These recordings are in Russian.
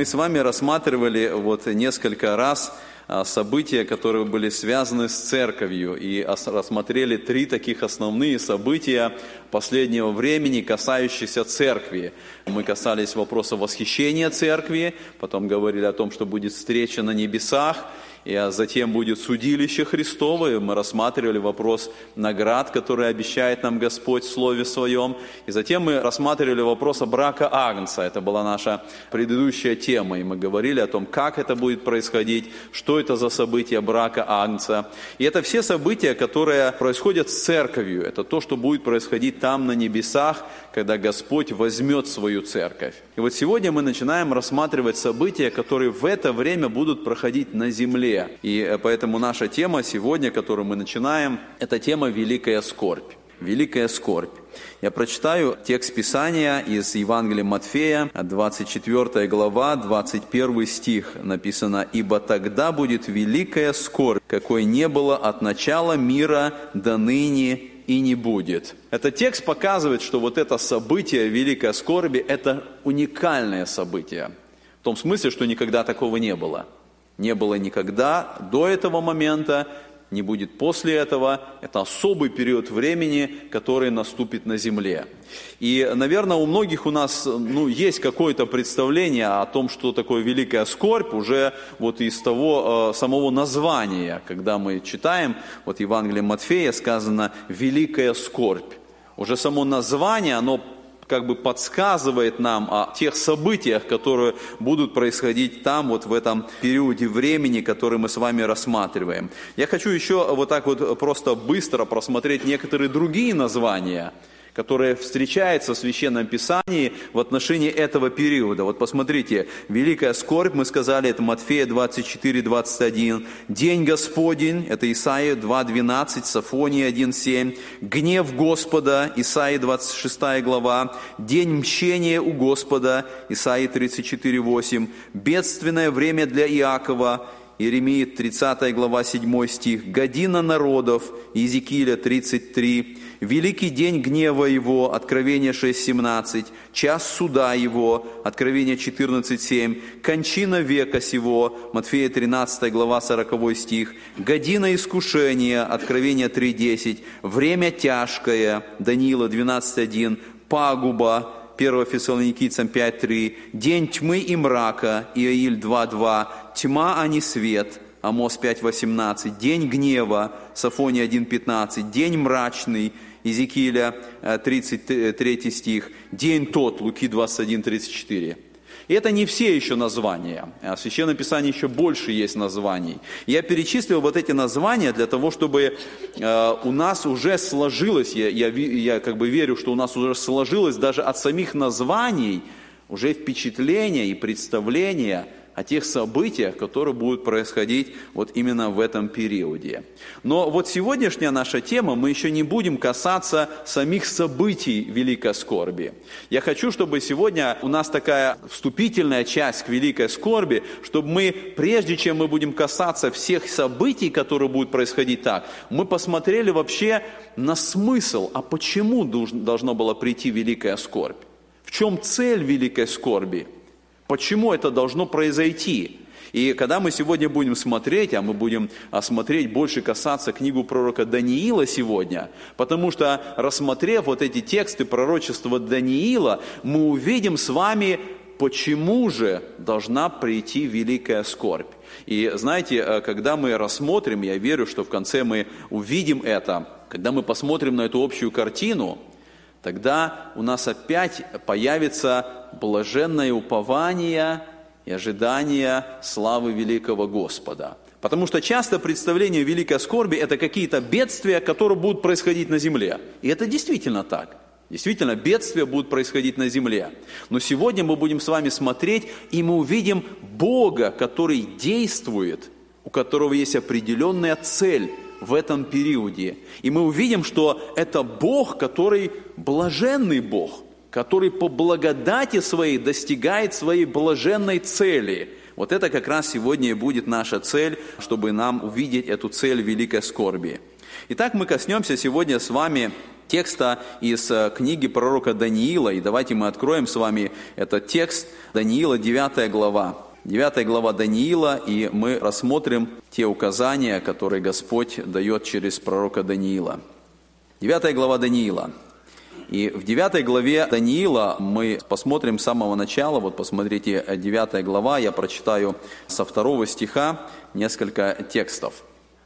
Мы с вами рассматривали вот несколько раз а, события, которые были связаны с церковью, и рассмотрели три таких основные события последнего времени, касающихся церкви. Мы касались вопроса восхищения церкви, потом говорили о том, что будет встреча на небесах, и а затем будет судилище Христово, мы рассматривали вопрос наград, которые обещает нам Господь в Слове Своем, и затем мы рассматривали вопрос о брака Агнца, это была наша предыдущая тема, и мы говорили о том, как это будет происходить, что это за события брака Агнца, и это все события, которые происходят с церковью, это то, что будет происходить там на небесах, когда Господь возьмет свою церковь. И вот сегодня мы начинаем рассматривать события, которые в это время будут проходить на земле. И э, поэтому наша тема сегодня, которую мы начинаем, это тема «Великая скорбь». Великая скорбь. Я прочитаю текст Писания из Евангелия Матфея, 24 глава, 21 стих. Написано, «Ибо тогда будет великая скорбь, какой не было от начала мира до ныне и не будет. Этот текст показывает, что вот это событие великой скорби – это уникальное событие. В том смысле, что никогда такого не было. Не было никогда до этого момента, не будет после этого. Это особый период времени, который наступит на земле. И, наверное, у многих у нас ну, есть какое-то представление о том, что такое великая скорбь, уже вот из того э, самого названия, когда мы читаем, вот Евангелие Матфея сказано «великая скорбь». Уже само название, оно как бы подсказывает нам о тех событиях, которые будут происходить там, вот в этом периоде времени, который мы с вами рассматриваем. Я хочу еще вот так вот просто быстро просмотреть некоторые другие названия – которое встречается в Священном Писании в отношении этого периода. Вот посмотрите, великая скорбь, мы сказали, это Матфея 24, 21. День Господень, это Исаия 2, 12, Сафония 1, 7. Гнев Господа, Исаия 26 глава. День мщения у Господа, Исаия 34, 8. Бедственное время для Иакова, Иеремия 30 глава 7 стих. Година народов, Иезекииля 33 великий день гнева его, Откровение 6.17, час суда его, Откровение 14.7, кончина века сего, Матфея 13 глава 40 стих, година искушения, Откровение 3.10, время тяжкое, Даниила 12.1, пагуба, 1 Фессалоникийцам 5.3, день тьмы и мрака, Иаиль 2.2, тьма, а не свет, Амос 5.18, день гнева, Сафония 1.15, день мрачный, Иезекииля 33 э, стих, «День тот», Луки 21, 34. И это не все еще названия. А в Священном Писании еще больше есть названий. Я перечислил вот эти названия для того, чтобы э, у нас уже сложилось, я, я, я как бы верю, что у нас уже сложилось даже от самих названий уже впечатление и представление – о тех событиях, которые будут происходить вот именно в этом периоде. Но вот сегодняшняя наша тема, мы еще не будем касаться самих событий Великой Скорби. Я хочу, чтобы сегодня у нас такая вступительная часть к Великой Скорби, чтобы мы, прежде чем мы будем касаться всех событий, которые будут происходить так, мы посмотрели вообще на смысл, а почему должно было прийти Великая Скорбь? В чем цель Великой Скорби? Почему это должно произойти? И когда мы сегодня будем смотреть, а мы будем смотреть больше касаться книгу пророка Даниила сегодня, потому что рассмотрев вот эти тексты пророчества Даниила, мы увидим с вами, почему же должна прийти великая скорбь. И знаете, э, когда мы рассмотрим, я верю, что в конце мы увидим это, когда мы посмотрим на эту общую картину, тогда у нас опять появится блаженное упование и ожидание славы великого Господа. Потому что часто представление великой скорби – это какие-то бедствия, которые будут происходить на земле. И это действительно так. Действительно, бедствия будут происходить на земле. Но сегодня мы будем с вами смотреть, и мы увидим Бога, который действует, у которого есть определенная цель – в этом периоде. И мы увидим, что это Бог, который блаженный Бог, который по благодати своей достигает своей блаженной цели. Вот это как раз сегодня и будет наша цель, чтобы нам увидеть эту цель великой скорби. Итак, мы коснемся сегодня с вами текста из э, книги пророка Даниила. И давайте мы откроем с вами этот текст Даниила, 9 глава. 9 глава Даниила, и мы рассмотрим те указания, которые Господь дает через пророка Даниила. 9 глава Даниила. И в 9 главе Даниила мы посмотрим с самого начала, вот посмотрите, 9 глава, я прочитаю со второго стиха несколько текстов.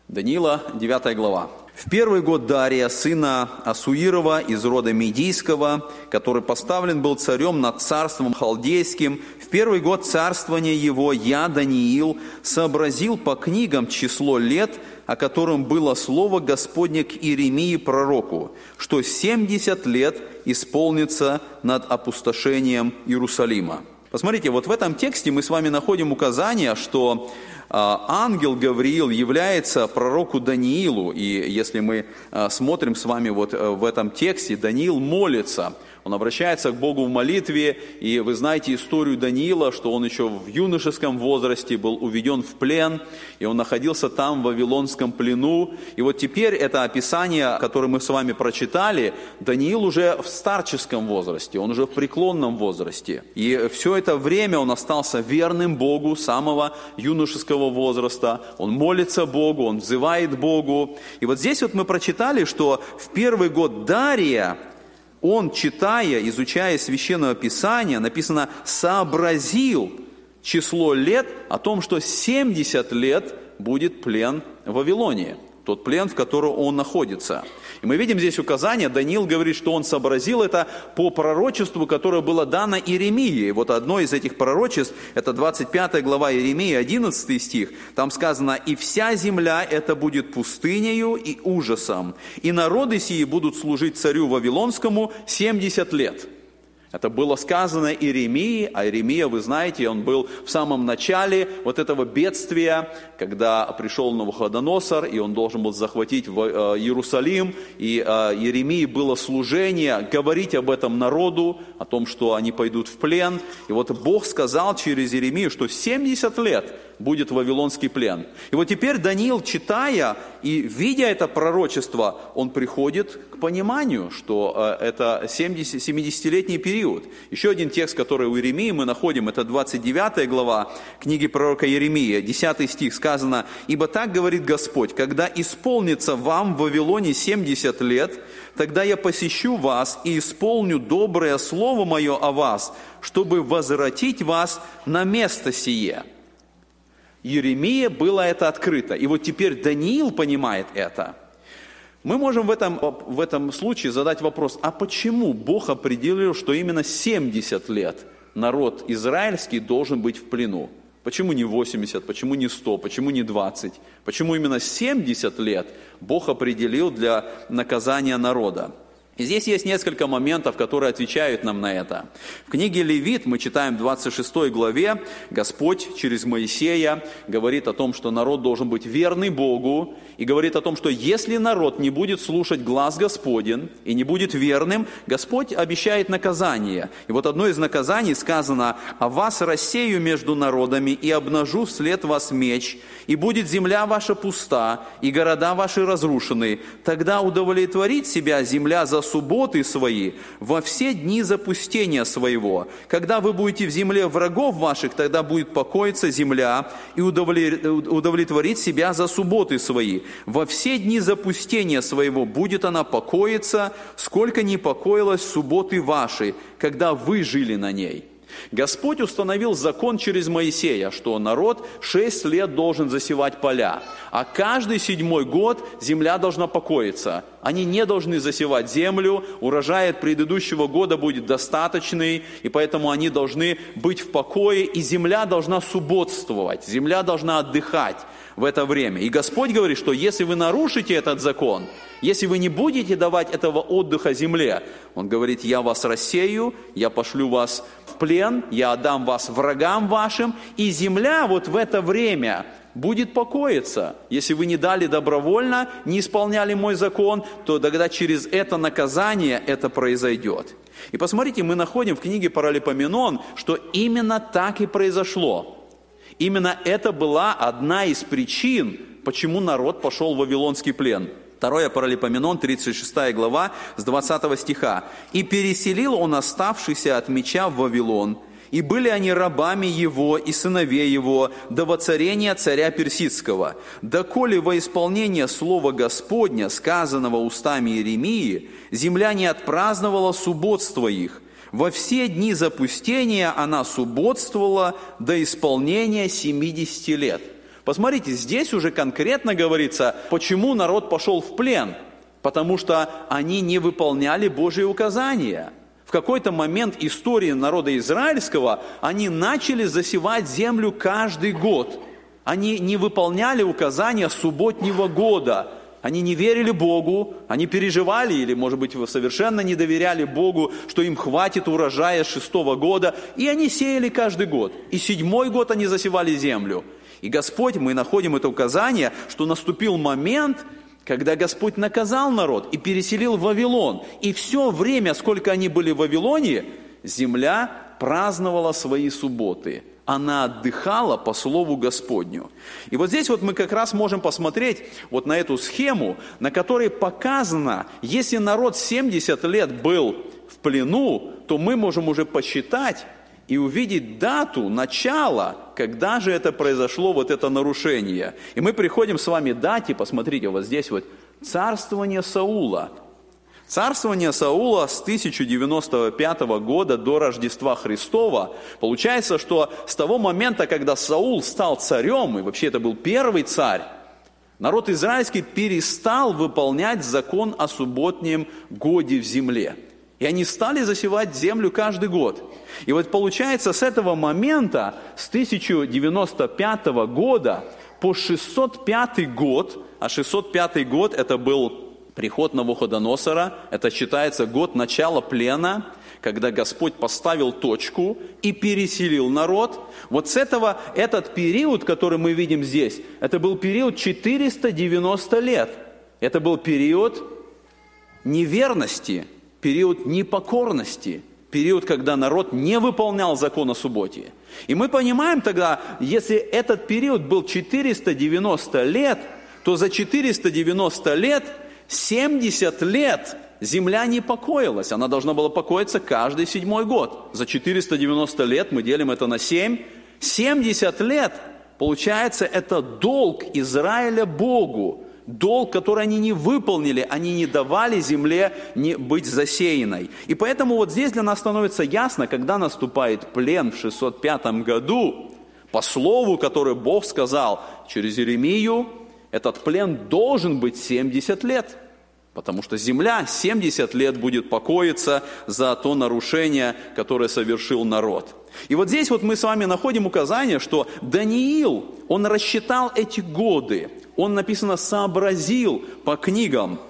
Даниила, 9 глава. В первый год Дария, сына Асуирова из рода Медийского, который поставлен был царем над царством халдейским, в первый год царствования его я, Даниил, сообразил по книгам число лет, о котором было слово Господне к Иеремии пророку, что 70 лет исполнится над опустошением Иерусалима. Посмотрите, вот в этом тексте мы с вами находим указание, что а, ангел Гавриил является пророку Даниилу, и если мы а, смотрим с вами вот э, в этом тексте, Даниил молится – он обращается к Богу в молитве, и вы знаете историю Даниила, что он еще в юношеском возрасте был уведен в плен, и он находился там в Вавилонском плену. И вот теперь это описание, которое мы с вами прочитали, Даниил уже в старческом возрасте, он уже в преклонном возрасте. И все это время он остался верным Богу самого юношеского возраста. Он молится Богу, он взывает Богу. И вот здесь вот мы прочитали, что в первый год Дария, он, читая, изучая Священное Писание, написано, сообразил число лет о том, что 70 лет будет плен в Вавилоне, тот плен, в котором он находится – и мы видим здесь указание, Даниил говорит, что он сообразил это по пророчеству, которое было дано Иеремии. Вот одно из этих пророчеств, это 25 глава Иеремии, 11 стих, там сказано, «И вся земля это будет пустынею и ужасом, и народы сии будут служить царю Вавилонскому 70 лет». Это было сказано Иеремии, а Иеремия, вы знаете, он был в самом начале вот этого бедствия, когда пришел Навуходоносор, и он должен был захватить э, Иерусалим, и э, Иеремии было служение говорить об этом народу, о том, что они пойдут в плен. И вот Бог сказал через Иеремию, что 70 лет будет вавилонский плен. И вот теперь Даниил, читая и видя это пророчество, он приходит к пониманию, что э, это 70, 70-летний период. Еще один текст, который у Иеремии мы находим, это 29 глава книги пророка Иеремия, 10 стих сказано, «Ибо так говорит Господь, когда исполнится вам в Вавилоне 70 лет, тогда я посещу вас и исполню доброе слово мое о вас, чтобы возвратить вас на место сие». Еремия было это открыто. И вот теперь Даниил понимает это. Мы можем в этом, в этом случае задать вопрос, а почему Бог определил, что именно 70 лет народ израильский должен быть в плену? Почему не 80, почему не 100, почему не 20? Почему именно 70 лет Бог определил для наказания народа? И здесь есть несколько моментов, которые отвечают нам на это. В книге Левит мы читаем в 26 главе, Господь через Моисея говорит о том, что народ должен быть верный Богу, и говорит о том, что если народ не будет слушать глаз Господен и не будет верным, Господь обещает наказание. И вот одно из наказаний сказано, «А вас рассею между народами и обнажу вслед вас меч, и будет земля ваша пуста, и города ваши разрушены. Тогда удовлетворит себя земля за субботы свои во все дни запустения своего. Когда вы будете в земле врагов ваших, тогда будет покоиться земля и удовлетворит себя за субботы свои. Во все дни запустения своего будет она покоиться, сколько не покоилась субботы вашей, когда вы жили на ней». Господь установил закон через Моисея, что народ шесть лет должен засевать поля, а каждый седьмой год земля должна покоиться. Они не должны засевать землю, урожай от предыдущего года будет достаточный, и поэтому они должны быть в покое, и земля должна субботствовать, земля должна отдыхать в это время. И Господь говорит, что если вы нарушите этот закон, если вы не будете давать этого отдыха земле, Он говорит, я вас рассею, я пошлю вас в плен, я отдам вас врагам вашим, и земля вот в это время будет покоиться. Если вы не дали добровольно, не исполняли мой закон, то тогда через это наказание это произойдет. И посмотрите, мы находим в книге Паралипоменон, что именно так и произошло. Именно это была одна из причин, почему народ пошел в Вавилонский плен – Второе Паралипоменон, 36 глава, с 20 стиха. «И переселил он оставшийся от меча в Вавилон, и были они рабами его и сыновей его до воцарения царя Персидского, доколе во исполнение слова Господня, сказанного устами Иеремии, земля не отпраздновала субботства их. Во все дни запустения она субботствовала до исполнения 70 лет». Посмотрите, здесь уже конкретно говорится, почему народ пошел в плен. Потому что они не выполняли Божьи указания. В какой-то момент истории народа израильского они начали засевать землю каждый год. Они не выполняли указания субботнего года. Они не верили Богу, они переживали или, может быть, совершенно не доверяли Богу, что им хватит урожая шестого года, и они сеяли каждый год. И седьмой год они засевали землю. И Господь, мы находим это указание, что наступил момент, когда Господь наказал народ и переселил в Вавилон. И все время, сколько они были в Вавилоне, земля праздновала свои субботы. Она отдыхала по слову Господню. И вот здесь вот мы как раз можем посмотреть вот на эту схему, на которой показано, если народ 70 лет был в плену, то мы можем уже посчитать, и увидеть дату, начало, когда же это произошло, вот это нарушение. И мы приходим с вами дате, посмотрите, вот здесь вот, царствование Саула. Царствование Саула с 1095 года до Рождества Христова. Получается, что с того момента, когда Саул стал царем, и вообще это был первый царь, народ израильский перестал выполнять закон о субботнем годе в земле. И они стали засевать землю каждый год. И вот получается, с этого момента, с 1095 года по 605 год, а 605 год это был приход Навуходоносора, это считается год начала плена, когда Господь поставил точку и переселил народ. Вот с этого, этот период, который мы видим здесь, это был период 490 лет. Это был период неверности, период непокорности, период, когда народ не выполнял закон о субботе. И мы понимаем тогда, если этот период был 490 лет, то за 490 лет 70 лет земля не покоилась. Она должна была покоиться каждый седьмой год. За 490 лет мы делим это на 7. 70 лет, получается, это долг Израиля Богу долг, который они не выполнили, они не давали земле не быть засеянной. И поэтому вот здесь для нас становится ясно, когда наступает плен в 605 году, по слову, которое Бог сказал через Иеремию, этот плен должен быть 70 лет. Потому что земля 70 лет будет покоиться за то нарушение, которое совершил народ. И вот здесь вот мы с вами находим указание, что Даниил, он рассчитал эти годы, он, написано, сообразил по книгам.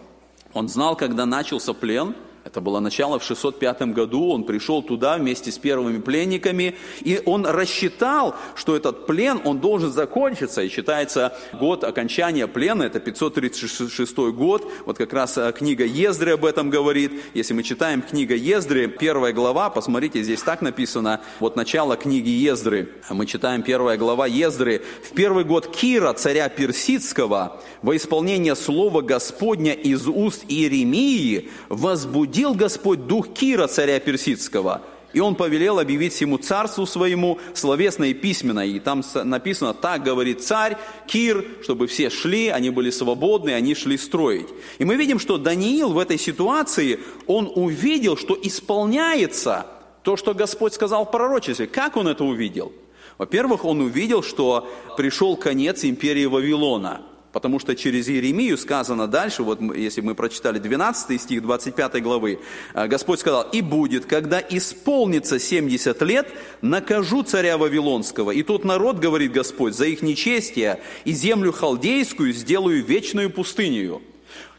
Он знал, когда начался плен, это было начало. В 605 году, он пришел туда вместе с первыми пленниками, и он рассчитал, что этот плен, он должен закончиться, и считается год окончания плена, это 536 год, вот как раз э, книга Ездры об этом говорит, если мы читаем книга Ездры, первая глава, посмотрите, здесь так написано, вот начало книги Ездры, мы читаем первая глава Ездры, в первый год Кира, царя Персидского, во исполнение слова Господня из уст Иеремии, возбудил возбудил Господь дух Кира, царя персидского, и он повелел объявить ему царству своему словесно и письменно. И там написано, так говорит царь, Кир, чтобы все шли, они были свободны, они шли строить. И мы видим, что Даниил в этой ситуации, он увидел, что исполняется то, что Господь сказал в пророчестве. Как он это увидел? Во-первых, он увидел, что пришел конец империи Вавилона – Потому что через Иеремию сказано дальше, вот если мы прочитали 12 стих 25 главы, э, Господь сказал, «И будет, когда исполнится 70 лет, накажу царя Вавилонского, и тот народ, говорит Господь, за их нечестие, и землю халдейскую сделаю вечную пустыню».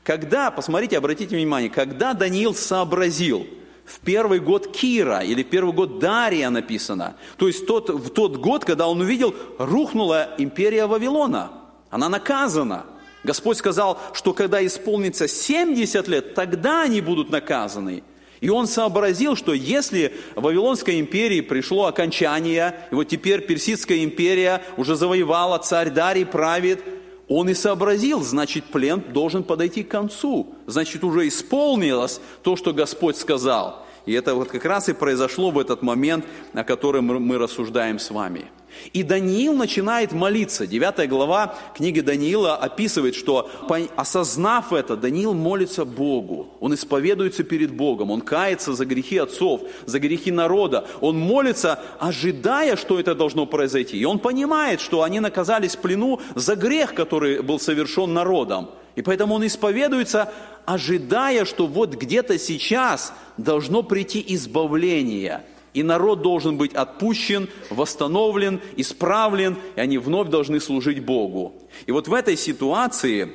Когда, посмотрите, обратите внимание, когда Даниил сообразил, в первый год Кира или в первый год Дария написано, то есть тот, в тот год, когда он увидел, рухнула империя Вавилона – она наказана. Господь сказал, что когда исполнится 70 лет, тогда они будут наказаны. И он сообразил, что если в Вавилонской империи пришло окончание, и вот теперь Персидская империя уже завоевала, царь Дарий правит, он и сообразил, значит, плен должен подойти к концу. Значит, уже исполнилось то, что Господь сказал. И это вот как раз и произошло в этот момент, о котором мы рассуждаем с вами. И Даниил начинает молиться. Девятая глава книги Даниила описывает, что осознав это, Даниил молится Богу. Он исповедуется перед Богом, он кается за грехи отцов, за грехи народа. Он молится, ожидая, что это должно произойти. И он понимает, что они наказались в плену за грех, который был совершен народом. И поэтому он исповедуется, ожидая, что вот где-то сейчас должно прийти избавление – и народ должен быть отпущен, восстановлен, исправлен, и они вновь должны служить Богу. И вот в этой ситуации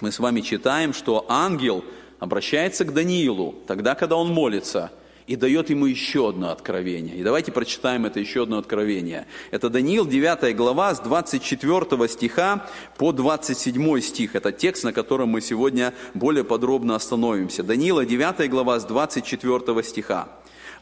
мы с вами читаем, что ангел обращается к Даниилу, тогда, когда он молится, и дает ему еще одно откровение. И давайте прочитаем это еще одно откровение. Это Даниил, 9 глава, с 24 стиха по 27 стих. Это текст, на котором мы сегодня более подробно остановимся. Даниила, 9 глава, с 24 стиха.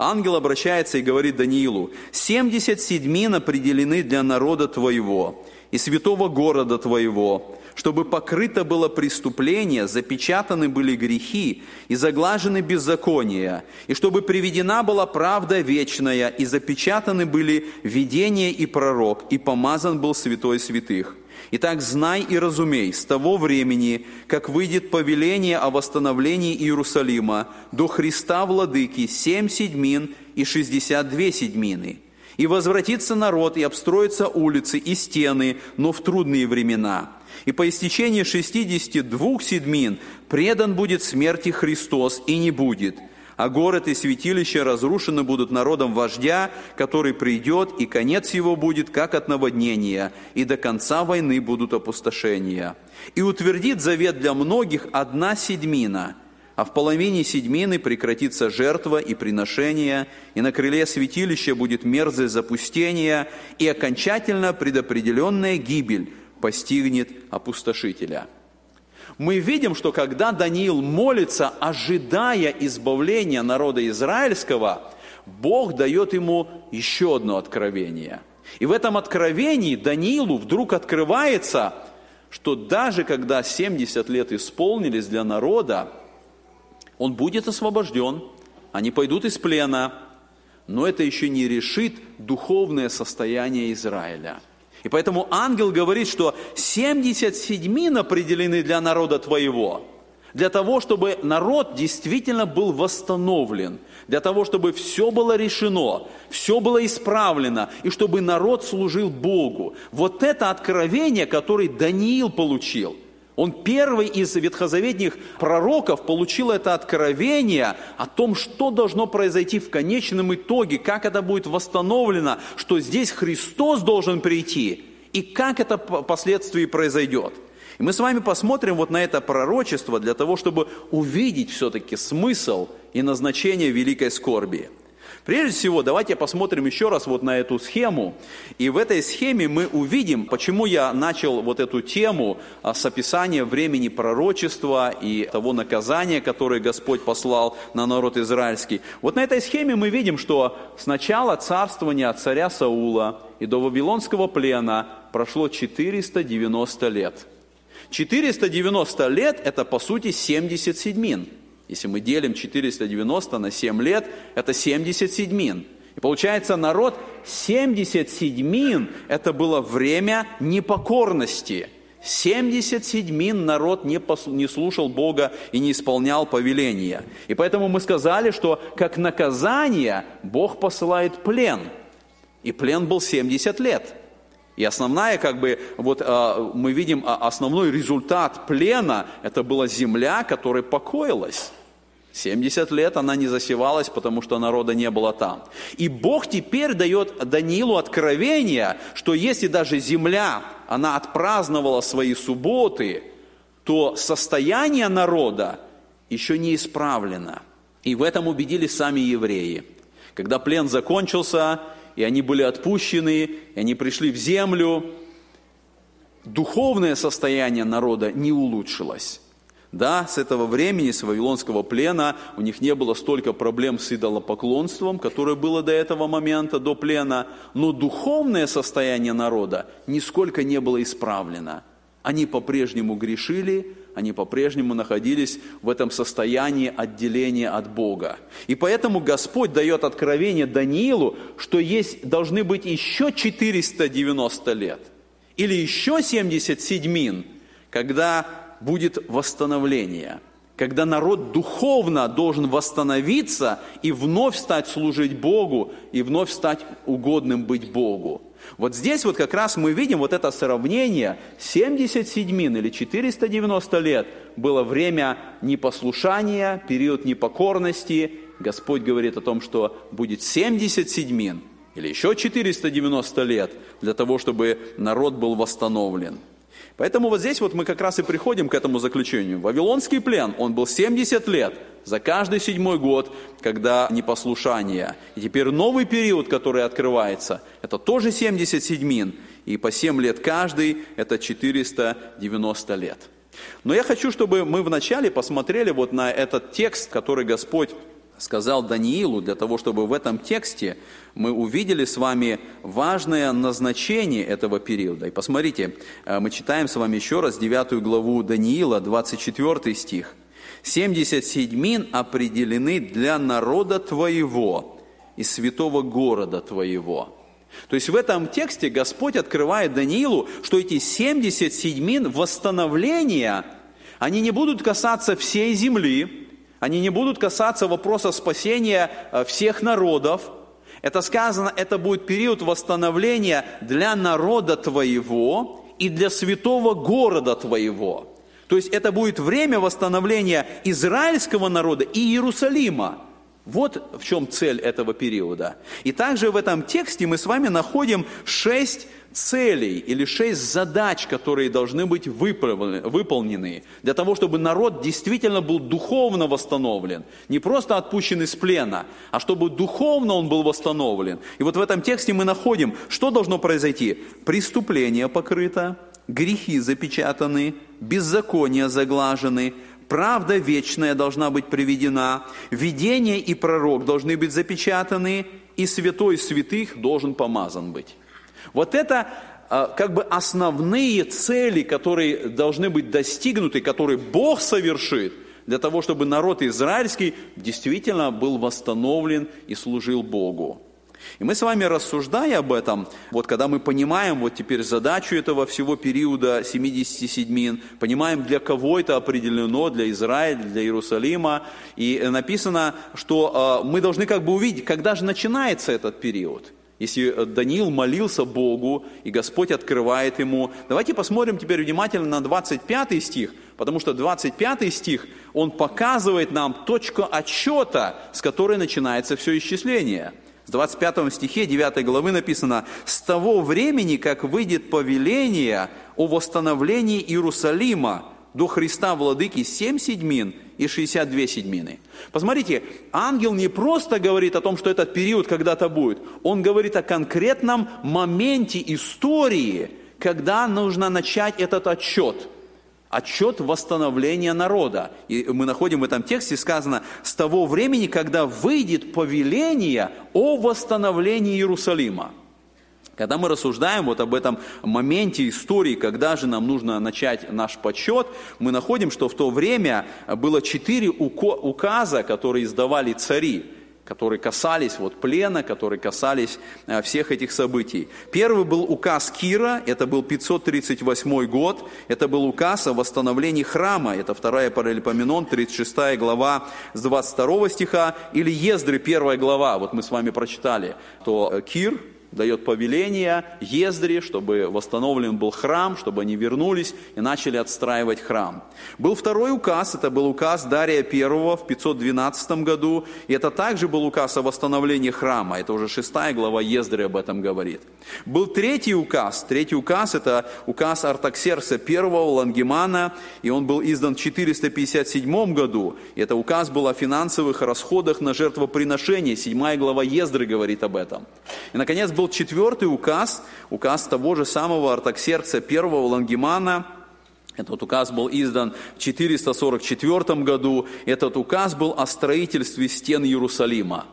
Ангел обращается и говорит Даниилу, «Семьдесят седьмин определены для народа твоего и святого города твоего, чтобы покрыто было преступление, запечатаны были грехи и заглажены беззакония, и чтобы приведена была правда вечная, и запечатаны были видение и пророк, и помазан был святой святых. Итак, знай и разумей, с того времени, как выйдет повеление о восстановлении Иерусалима до Христа Владыки семь седьмин и шестьдесят две седьмины. И возвратится народ, и обстроятся улицы и стены, но в трудные времена. И по истечении шестидесяти двух седьмин предан будет смерти Христос, и не будет – а город и святилище разрушены будут народом вождя, который придет, и конец его будет, как от наводнения, и до конца войны будут опустошения. И утвердит завет для многих одна седьмина, а в половине седьмины прекратится жертва и приношение, и на крыле святилища будет мерзость запустения, и окончательно предопределенная гибель постигнет опустошителя» мы видим, что когда Даниил молится, ожидая избавления народа израильского, Бог дает ему еще одно откровение. И в этом откровении Даниилу вдруг открывается, что даже когда 70 лет исполнились для народа, он будет освобожден, они пойдут из плена, но это еще не решит духовное состояние Израиля – и поэтому ангел говорит, что 70 седьмин определены для народа твоего, для того, чтобы народ действительно был восстановлен, для того, чтобы все было решено, все было исправлено, и чтобы народ служил Богу. Вот это откровение, которое Даниил получил – он первый из ветхозаветных пророков получил это откровение о том, что должно произойти в конечном итоге, как это будет восстановлено, что здесь Христос должен прийти, и как это впоследствии произойдет. И мы с вами посмотрим вот на это пророчество для того, чтобы увидеть все-таки смысл и назначение великой скорби – Прежде всего, давайте посмотрим еще раз вот на эту схему. И в этой схеме мы увидим, почему я начал вот эту тему а, с описания времени пророчества и того наказания, которое Господь послал на народ израильский. Вот на этой схеме мы видим, что сначала царствования царя Саула и до Вавилонского плена прошло 490 лет. 490 лет – это, по сути, 70 седьмин – если мы делим 490 на 7 лет, это 70 седьмин. И получается, народ 70 седьмин – это было время непокорности. 70 седьмин народ не, послу, не слушал Бога и не исполнял повеления. И поэтому мы сказали, что как наказание Бог посылает плен. И плен был 70 лет. И основная, как бы, вот э, мы видим а, основной результат плена, это была земля, которая покоилась. 70 лет она не засевалась, потому что народа не было там. И Бог теперь дает Даниилу откровение, что если даже земля, она отпраздновала свои субботы, то состояние народа еще не исправлено. И в этом убедились сами евреи. Когда плен закончился, и они были отпущены, и они пришли в землю, духовное состояние народа не улучшилось. Да, с этого времени, с Вавилонского плена, у них не было столько проблем с идолопоклонством, которое было до этого момента, до плена, но духовное состояние народа нисколько не было исправлено. Они по-прежнему грешили, они по-прежнему находились в этом состоянии отделения от Бога. И поэтому Господь дает откровение Даниилу, что есть, должны быть еще 490 лет или еще 70 седьмин, когда будет восстановление, когда народ духовно должен восстановиться и вновь стать служить Богу, и вновь стать угодным быть Богу. Вот здесь вот как раз мы видим вот это сравнение. 70 седьмин или 490 лет было время непослушания, период непокорности. Господь говорит о том, что будет 70 седьмин или еще 490 лет для того, чтобы народ был восстановлен. Поэтому вот здесь вот мы как раз и приходим к этому заключению. Вавилонский плен, он был 70 лет за каждый седьмой год, когда непослушание. И теперь новый период, который открывается, это тоже 70 седьмин. И по 7 лет каждый, это 490 лет. Но я хочу, чтобы мы вначале посмотрели вот на этот текст, который Господь сказал Даниилу, для того, чтобы в этом тексте мы увидели с вами важное назначение этого периода. И посмотрите, э, мы читаем с вами еще раз 9 главу Даниила, 24 стих. «Семьдесят седьмин определены для народа твоего и святого города твоего». То есть в этом тексте Господь открывает Даниилу, что эти 70 седьмин восстановления, они не будут касаться всей земли, они не будут касаться вопроса спасения э, всех народов. Это сказано, это будет период восстановления для народа твоего и для святого города твоего. То есть это будет время восстановления израильского народа и Иерусалима. Вот в чем цель этого периода. И также в этом тексте мы с вами находим шесть целей или шесть задач, которые должны быть выполнены для того, чтобы народ действительно был духовно восстановлен. Не просто отпущен из плена, а чтобы духовно он был восстановлен. И вот в этом тексте мы находим, что должно произойти. Преступление покрыто, грехи запечатаны, беззакония заглажены, правда вечная должна быть приведена, видение и пророк должны быть запечатаны, и святой святых должен помазан быть. Вот это а, как бы основные цели, которые должны быть достигнуты, которые Бог совершит, для того, чтобы народ израильский действительно был восстановлен и служил Богу. И мы с вами, рассуждая об этом, вот когда мы понимаем вот теперь задачу этого всего периода 70 седьмин, понимаем, для кого это определено, для Израиля, для Иерусалима, и написано, что э, мы должны как бы увидеть, когда же начинается этот период – если э, Даниил молился Богу, и Господь открывает ему. Давайте посмотрим теперь внимательно на 25 стих, потому что 25 стих, он показывает нам точку отчета, с которой начинается все исчисление. В 25 стихе 9 главы написано, «С того времени, как выйдет повеление о восстановлении Иерусалима до Христа Владыки семь седьмин и 62 седьмины». Посмотрите, ангел не просто говорит о том, что этот период когда-то будет, он говорит о конкретном моменте истории, когда нужно начать этот отчет – отчет восстановления народа. И мы находим в этом тексте сказано, с того времени, когда выйдет повеление о восстановлении Иерусалима. Когда мы рассуждаем вот об этом моменте истории, когда же нам нужно начать наш подсчет, мы находим, что в то время было четыре указа, которые издавали цари которые касались вот плена, которые касались э, всех этих событий. Первый был указ Кира, это был 538 год, это был указ о восстановлении храма, это вторая Паралипоменон, 36 глава с 22 стиха, или Ездры, первая глава, вот мы с вами прочитали, то э, Кир, дает повеление Ездре, чтобы восстановлен был храм, чтобы они вернулись и начали отстраивать храм. Был второй указ, это был указ Дария I в 512 году, и это также был указ о восстановлении храма, это уже шестая глава Ездры об этом говорит. Был третий указ, третий указ это указ Артаксерса I Лангемана, и он был издан в 457 году, и это указ был о финансовых расходах на жертвоприношение, седьмая глава Ездры говорит об этом. И, наконец, был был четвертый указ, указ того же самого Артаксеркса первого Лангемана, этот указ был издан в 444 году. Этот указ был о строительстве стен Иерусалима.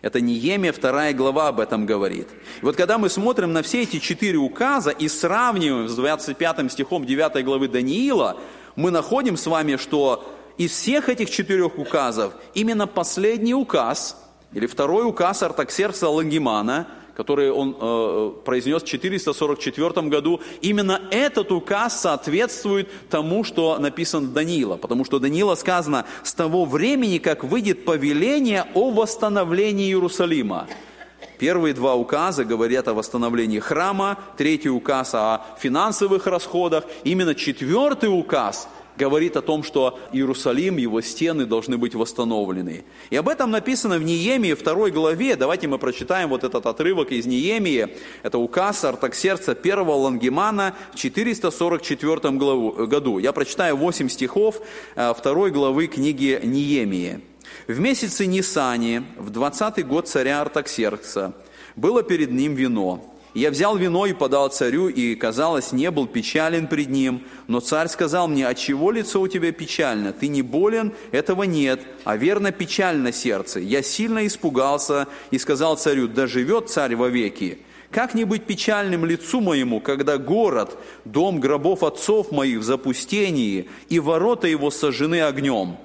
Это Неемия, вторая глава об этом говорит. И вот когда мы смотрим на все эти четыре указа и сравниваем с 25 стихом 9 главы Даниила, мы находим с вами, что из всех этих четырех указов именно последний указ, или второй указ Артаксеркса Лангимана – который он э, произнес в 444 году, именно этот указ соответствует тому, что написано Даниила. Потому что Даниила сказано, с того времени, как выйдет повеление о восстановлении Иерусалима. Первые два указа говорят о восстановлении храма, третий указ о финансовых расходах. Именно четвертый указ говорит о том, что Иерусалим, его стены должны быть восстановлены. И об этом написано в Неемии, второй главе. Давайте мы прочитаем вот этот отрывок из Неемии. Это указ Артаксерца первого Лангемана в 444 году. Я прочитаю 8 стихов э, второй главы книги Неемии. «В месяце Нисани, в 20 год царя Артаксеркса, было перед ним вино, я взял вино и подал царю, и, казалось, не был печален пред ним. Но царь сказал мне, «А чего лицо у тебя печально? Ты не болен? Этого нет, а верно печально сердце». Я сильно испугался и сказал царю, «Да живет царь вовеки». Как не быть печальным лицу моему, когда город, дом гробов отцов моих в запустении, и ворота его сожжены огнем?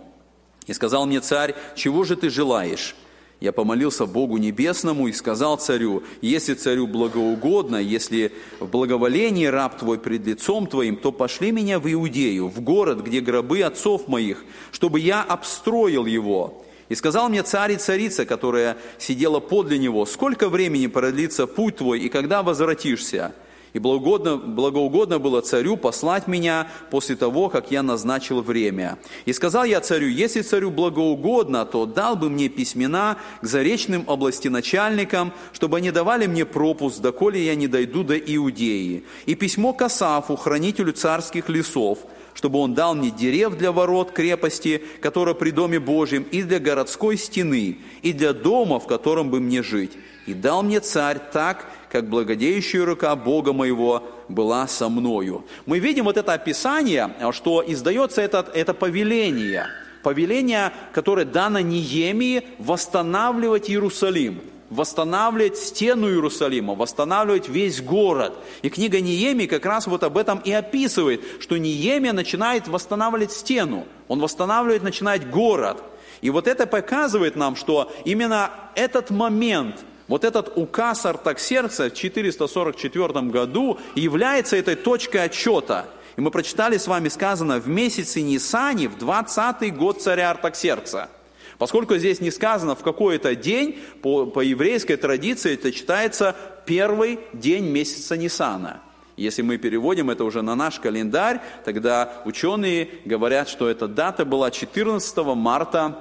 И сказал мне царь, чего же ты желаешь? Я помолился Богу Небесному и сказал царю, если царю благоугодно, если в благоволении раб твой пред лицом твоим, то пошли меня в Иудею, в город, где гробы отцов моих, чтобы я обстроил его. И сказал мне царь и царица, которая сидела подле него, сколько времени продлится путь твой и когда возвратишься? И благоугодно, благоугодно было царю послать меня после того, как я назначил время. И сказал я царю, если царю благоугодно, то дал бы мне письмена к заречным областеначальникам, чтобы они давали мне пропуск, доколе я не дойду до Иудеи. И письмо к Асафу, хранителю царских лесов, чтобы он дал мне дерев для ворот крепости, которая при Доме Божьем, и для городской стены, и для дома, в котором бы мне жить. И дал мне царь так, как благодеющая рука Бога моего была со мною. Мы видим вот это описание, что издается это, это повеление. Повеление, которое дано Неемии восстанавливать Иерусалим восстанавливать стену Иерусалима, восстанавливать весь город. И книга Неемии как раз вот об этом и описывает, что Неемия начинает восстанавливать стену, он восстанавливает, начинает город. И вот это показывает нам, что именно этот момент – вот этот указ Артаксеркса в 444 году является этой точкой отчета. И мы прочитали с вами сказано в месяце Нисани, в 20-й год царя Артаксеркса. Поскольку здесь не сказано в какой это день, по, по еврейской традиции это читается первый день месяца Нисана. Если мы переводим это уже на наш календарь, тогда ученые говорят, что эта дата была 14 марта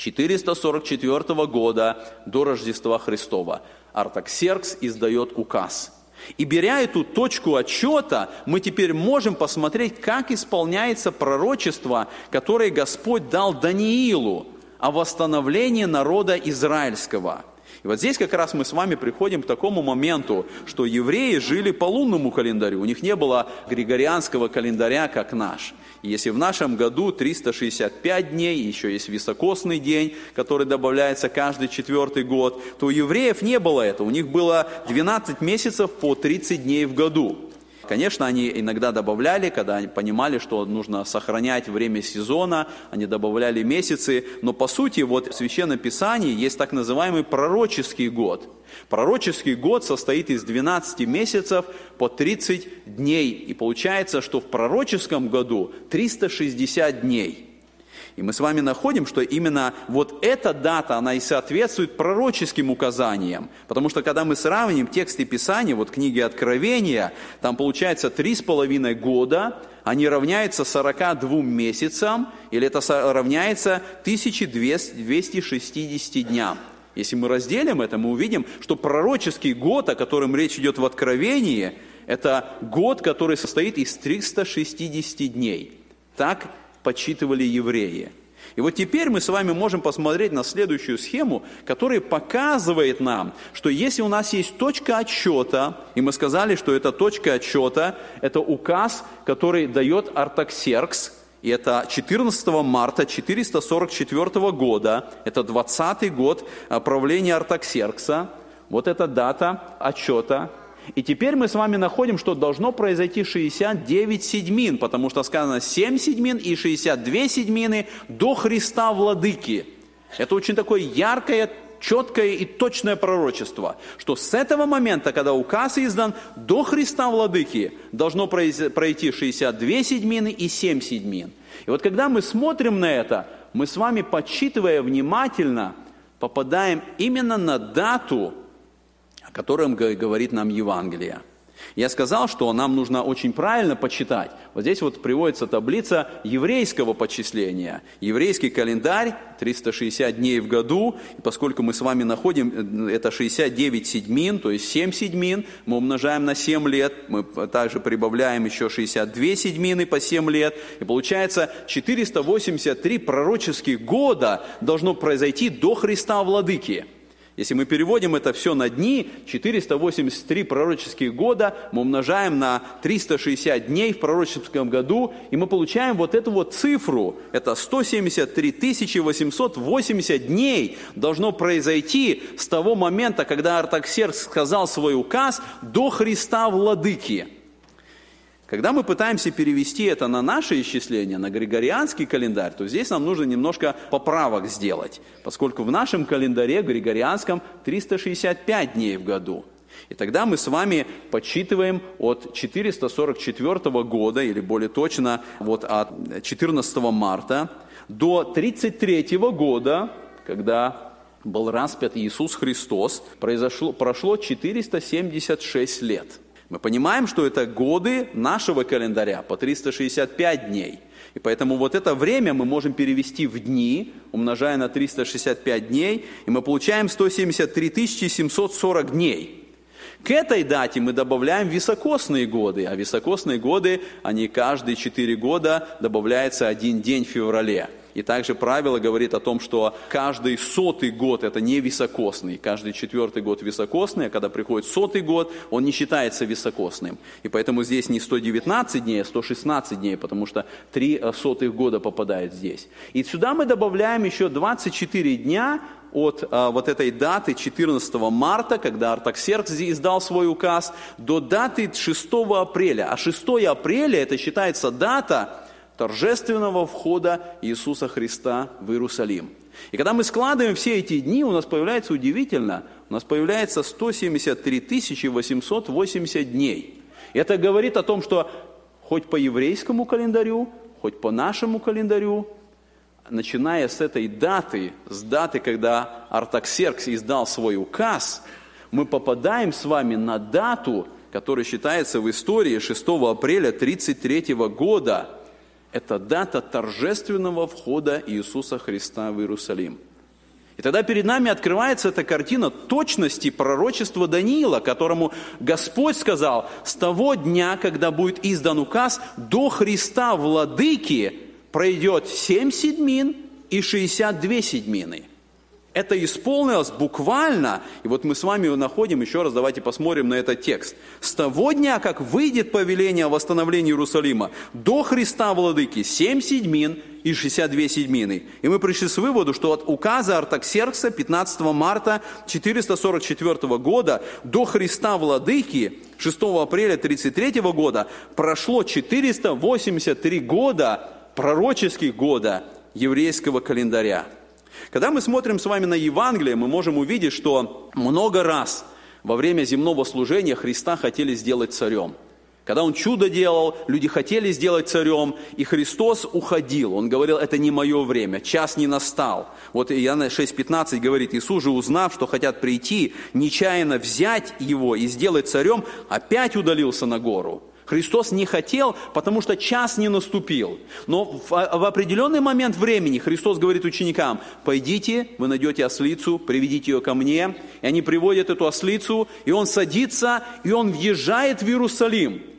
444 года до Рождества Христова Артаксеркс издает указ. И беря эту точку отчета, мы теперь можем посмотреть, как исполняется пророчество, которое Господь дал Даниилу о восстановлении народа израильского – и вот здесь как раз мы с вами приходим к такому моменту, что евреи жили по лунному календарю, у них не было григорианского календаря, как наш. И если в нашем году 365 дней, еще есть високосный день, который добавляется каждый четвертый год, то у евреев не было этого. У них было 12 месяцев по 30 дней в году. Конечно, они иногда добавляли, когда они понимали, что нужно сохранять время сезона, они добавляли месяцы, но по сути вот в Священном Писании есть так называемый пророческий год. Пророческий год состоит из 12 месяцев по 30 дней, и получается, что в пророческом году 360 дней – и мы с вами находим, что именно вот эта дата, она и соответствует пророческим указаниям. Потому что когда мы сравним тексты Писания, вот книги Откровения, там получается три с половиной года, они равняются 42 месяцам, или это равняется 1260 дням. Если мы разделим это, мы увидим, что пророческий год, о котором речь идет в Откровении, это год, который состоит из 360 дней. Так подсчитывали евреи. И вот теперь мы с вами можем посмотреть на следующую схему, которая показывает нам, что если у нас есть точка отсчета, и мы сказали, что эта точка отсчета – это указ, который дает Артаксеркс, и это 14 марта 444 года, это 20 год а, правления Артаксеркса. Вот эта дата отчета. И теперь мы с вами находим, что должно произойти 69 седьмин, потому что сказано 7 седьмин и 62 седьмины до Христа Владыки. Это очень такое яркое четкое и точное пророчество, что с этого момента, когда указ издан, до Христа Владыки должно пройти 62 седьмины и 7 седьмин. И вот когда мы смотрим на это, мы с вами, подсчитывая внимательно, попадаем именно на дату, о котором говорит нам Евангелие – я сказал, что нам нужно очень правильно почитать. Вот здесь вот приводится таблица еврейского почисления. Еврейский календарь 360 дней в году. И поскольку мы с вами находим, э, это 69 седьмин, то есть 7 седьмин, мы умножаем на 7 лет, мы также прибавляем еще 62 седьмины по 7 лет. И получается 483 пророческих года должно произойти до Христа Владыки. Если мы переводим это все на дни, 483 пророческих года мы умножаем на 360 дней в пророческом году, и мы получаем вот эту вот цифру. Это 173 880 дней должно произойти с того момента, когда Артаксеркс сказал свой указ, до Христа Владыки. Когда мы пытаемся перевести это на наше исчисление, на григорианский календарь, то здесь нам нужно немножко поправок сделать, поскольку в нашем календаре григорианском 365 дней в году. И тогда мы с вами подсчитываем от 444 года, или более точно, вот от 14 марта до 33 года, когда был распят Иисус Христос, произошло, прошло 476 лет – мы понимаем, что это годы нашего календаря по 365 дней. И поэтому вот это время мы можем перевести в дни, умножая на 365 дней, и мы получаем 173 740 дней. К этой дате мы добавляем високосные годы, а високосные годы, они каждые 4 года добавляется один день в феврале. И также правило говорит о том, что каждый сотый год это не високосный, каждый четвертый год високосный, а когда приходит сотый год, он не считается високосным. И поэтому здесь не 119 дней, а 116 дней, потому что три э, сотых года попадает здесь. И сюда мы добавляем еще 24 дня от а, вот этой даты 14 марта, когда Артаксеркс издал свой указ, до даты 6 апреля. А 6 апреля это считается дата, торжественного входа Иисуса Христа в Иерусалим. И когда мы складываем все эти дни, у нас появляется удивительно, у нас появляется 173 880 дней. Это говорит о том, что хоть по еврейскому календарю, хоть по нашему календарю, начиная с этой даты, с даты, когда Артаксеркс издал свой указ, мы попадаем с вами на дату, которая считается в истории 6 апреля 33 года – это дата торжественного входа Иисуса Христа в Иерусалим. И тогда перед нами открывается эта картина точности пророчества Даниила, которому Господь сказал, с того дня, когда будет издан указ, до Христа Владыки пройдет семь седьмин и шестьдесят две седьмины. Это исполнилось буквально, и вот мы с вами находим, еще раз давайте посмотрим на этот текст. С того дня, как выйдет повеление о восстановлении Иерусалима, до Христа Владыки, семь седьмин и 62 седьмины. И мы пришли с выводу, что от указа Артаксеркса 15 марта 444 года до Христа Владыки 6 апреля 33 года прошло 483 года, пророческих года еврейского календаря. Когда мы смотрим с вами на Евангелие, мы можем увидеть, что много раз во время земного служения Христа хотели сделать царем. Когда Он чудо делал, люди хотели сделать царем, и Христос уходил. Он говорил, это не мое время, час не настал. Вот Иоанна 6,15 говорит, Иисус же, узнав, что хотят прийти, нечаянно взять его и сделать царем, опять удалился на гору. Христос не хотел, потому что час не наступил. Но в, в определенный момент времени Христос говорит ученикам, пойдите, вы найдете ослицу, приведите ее ко мне. И они приводят эту ослицу, и он садится, и он въезжает в Иерусалим.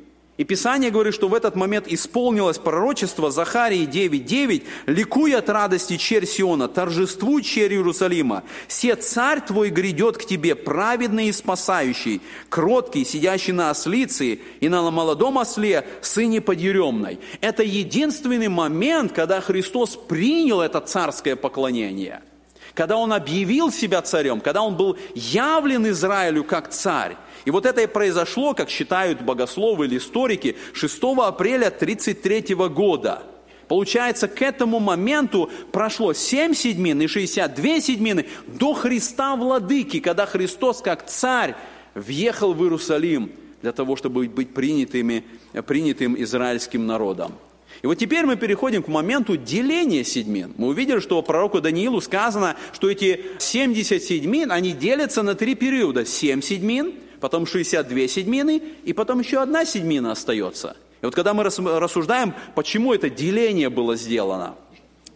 И Писание говорит, что в этот момент исполнилось пророчество Захарии 9.9, «Ликуй от радости, черь Сиона, торжествуй, черь Иерусалима, все царь твой грядет к тебе, праведный и спасающий, кроткий, сидящий на ослице и на молодом осле, сыне подъеремной». Это единственный момент, когда Христос принял это царское поклонение – когда он объявил себя царем, когда он был явлен Израилю как царь. И вот это и произошло, как считают богословы или историки, 6 апреля 1933 года. Получается, к этому моменту прошло 7 седьмин и 62 седьмины до Христа Владыки, когда Христос как царь въехал в Иерусалим для того, чтобы быть принятыми, принятым израильским народом. И вот теперь мы переходим к моменту деления седьмин. Мы увидели, что пророку Даниилу сказано, что эти 70 седьмин, они делятся на три периода. 7 седьмин – потом 62 седьмины, и потом еще одна седьмина остается. И вот когда мы рассуждаем, почему это деление было сделано,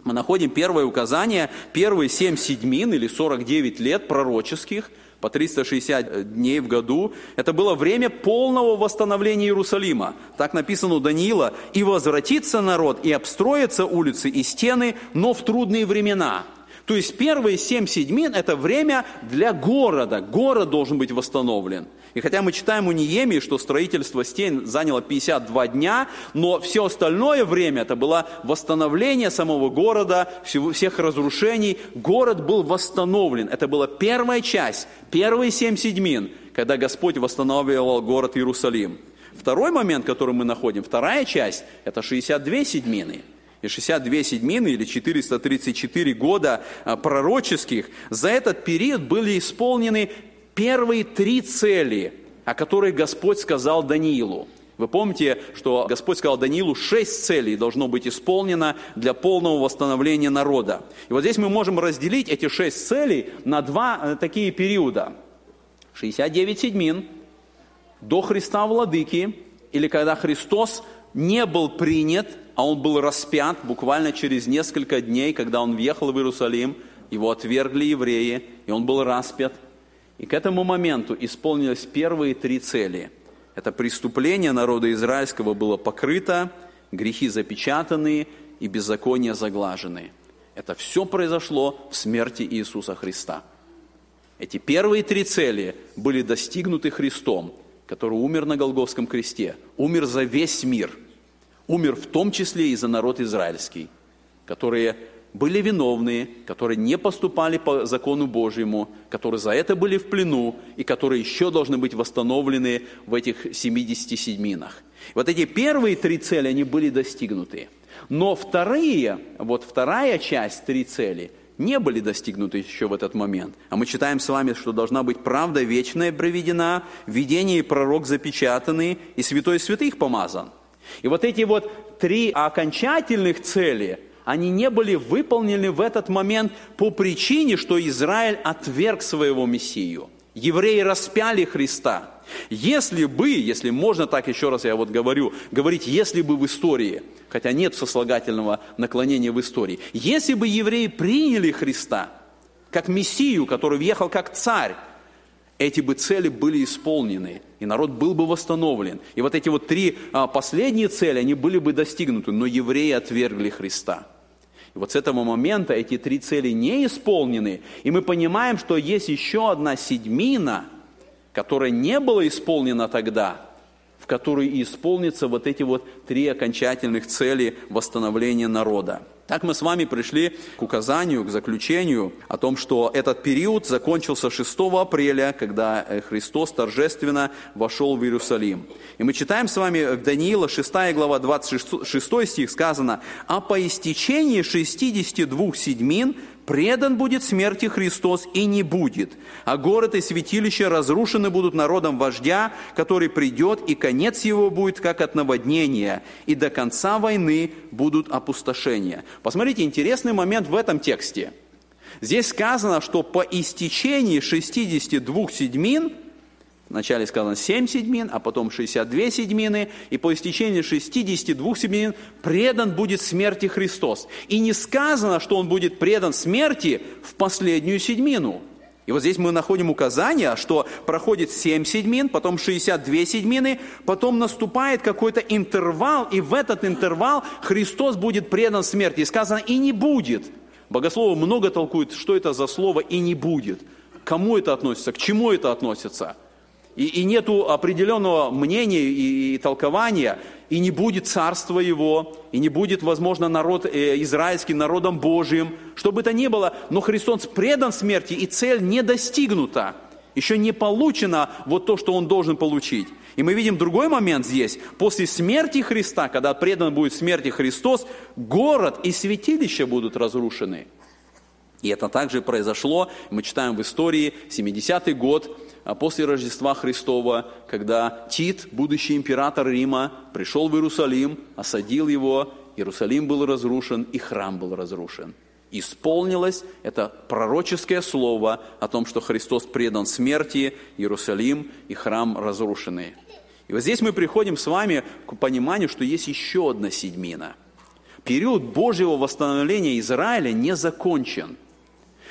мы находим первое указание, первые семь седьмин или 49 лет пророческих, по 360 дней в году, это было время полного восстановления Иерусалима. Так написано у Даниила, «И возвратится народ, и обстроятся улицы и стены, но в трудные времена». То есть первые семь седьмин – это время для города. Город должен быть восстановлен. И хотя мы читаем у Ниемии, что строительство стен заняло 52 дня, но все остальное время это было восстановление самого города, всех разрушений. Город был восстановлен. Это была первая часть, первые семь седьмин, когда Господь восстанавливал город Иерусалим. Второй момент, который мы находим, вторая часть, это 62 седьмины – и 62 седьмины или 434 года а, пророческих, за этот период были исполнены первые три цели, о которых Господь сказал Даниилу. Вы помните, что Господь сказал Даниилу, шесть целей должно быть исполнено для полного восстановления народа. И вот здесь мы можем разделить эти шесть целей на два э, такие периода. 69 седьмин до Христа Владыки, или когда Христос не был принят, а он был распят буквально через несколько дней, когда он въехал в Иерусалим, его отвергли евреи, и он был распят. И к этому моменту исполнились первые три цели. Это преступление народа израильского было покрыто, грехи запечатаны и беззакония заглажены. Это все произошло в смерти Иисуса Христа. Эти первые три цели были достигнуты Христом, который умер на Голговском кресте, умер за весь мир – умер в том числе и за народ израильский, которые были виновные, которые не поступали по закону Божьему, которые за это были в плену и которые еще должны быть восстановлены в этих 70 седьминах. Вот эти первые три цели, они были достигнуты. Но вторые, вот вторая часть, три цели, не были достигнуты еще в этот момент. А мы читаем с вами, что должна быть правда вечная проведена, видение и пророк запечатаны, и святой святых помазан – и вот эти вот три окончательных цели, они не были выполнены в этот момент по причине, что Израиль отверг своего Мессию. Евреи распяли Христа. Если бы, если можно так еще раз я вот говорю, говорить, если бы в истории, хотя нет сослагательного наклонения в истории, если бы евреи приняли Христа как Мессию, который въехал как царь, эти бы цели были исполнены, и народ был бы восстановлен. И вот эти вот три а, последние цели, они были бы достигнуты, но евреи отвергли Христа. И вот с этого момента эти три цели не исполнены, и мы понимаем, что есть еще одна седьмина, которая не была исполнена тогда, в которой и исполнятся вот эти вот три окончательных цели восстановления народа. Так мы с вами пришли к указанию, к заключению о том, что этот период закончился 6 апреля, когда э, Христос торжественно вошел в Иерусалим. И мы читаем с вами в Даниила 6 глава 26 стих сказано, «А по истечении 62 седьмин предан будет смерти Христос и не будет, а город и святилище разрушены будут народом вождя, который придет, и конец его будет как от наводнения, и до конца войны будут опустошения». Посмотрите, интересный момент в этом тексте. Здесь сказано, что по истечении 62 седьмин – Вначале сказано 7 седьмин, а потом 62 седьмины, и по истечении 62 седьмин предан будет смерти Христос. И не сказано, что он будет предан смерти в последнюю седьмину. И вот здесь мы находим указание, что проходит 7 седьмин, потом 62 седьмины, потом наступает какой-то интервал, и в этот интервал Христос будет предан смерти. И сказано, и не будет. Богословы много толкуют, что это за слово «и не будет». Кому это относится, к чему это относится – и, и нету определенного мнения и, и толкования, и не будет царства его, и не будет, возможно, народ э, израильский народом Божьим, что бы то ни было, но Христос предан смерти, и цель не достигнута. Еще не получено вот то, что он должен получить. И мы видим другой момент здесь. После смерти Христа, когда предан будет смерти Христос, город и святилище будут разрушены. И это также произошло, мы читаем в истории, 70-й год, после Рождества Христова, когда Тит, будущий император Рима, пришел в Иерусалим, осадил его, Иерусалим был разрушен и храм был разрушен. Исполнилось это пророческое слово о том, что Христос предан смерти, Иерусалим и храм разрушены. И вот здесь мы приходим с вами к пониманию, что есть еще одна седьмина. Период Божьего восстановления Израиля не закончен.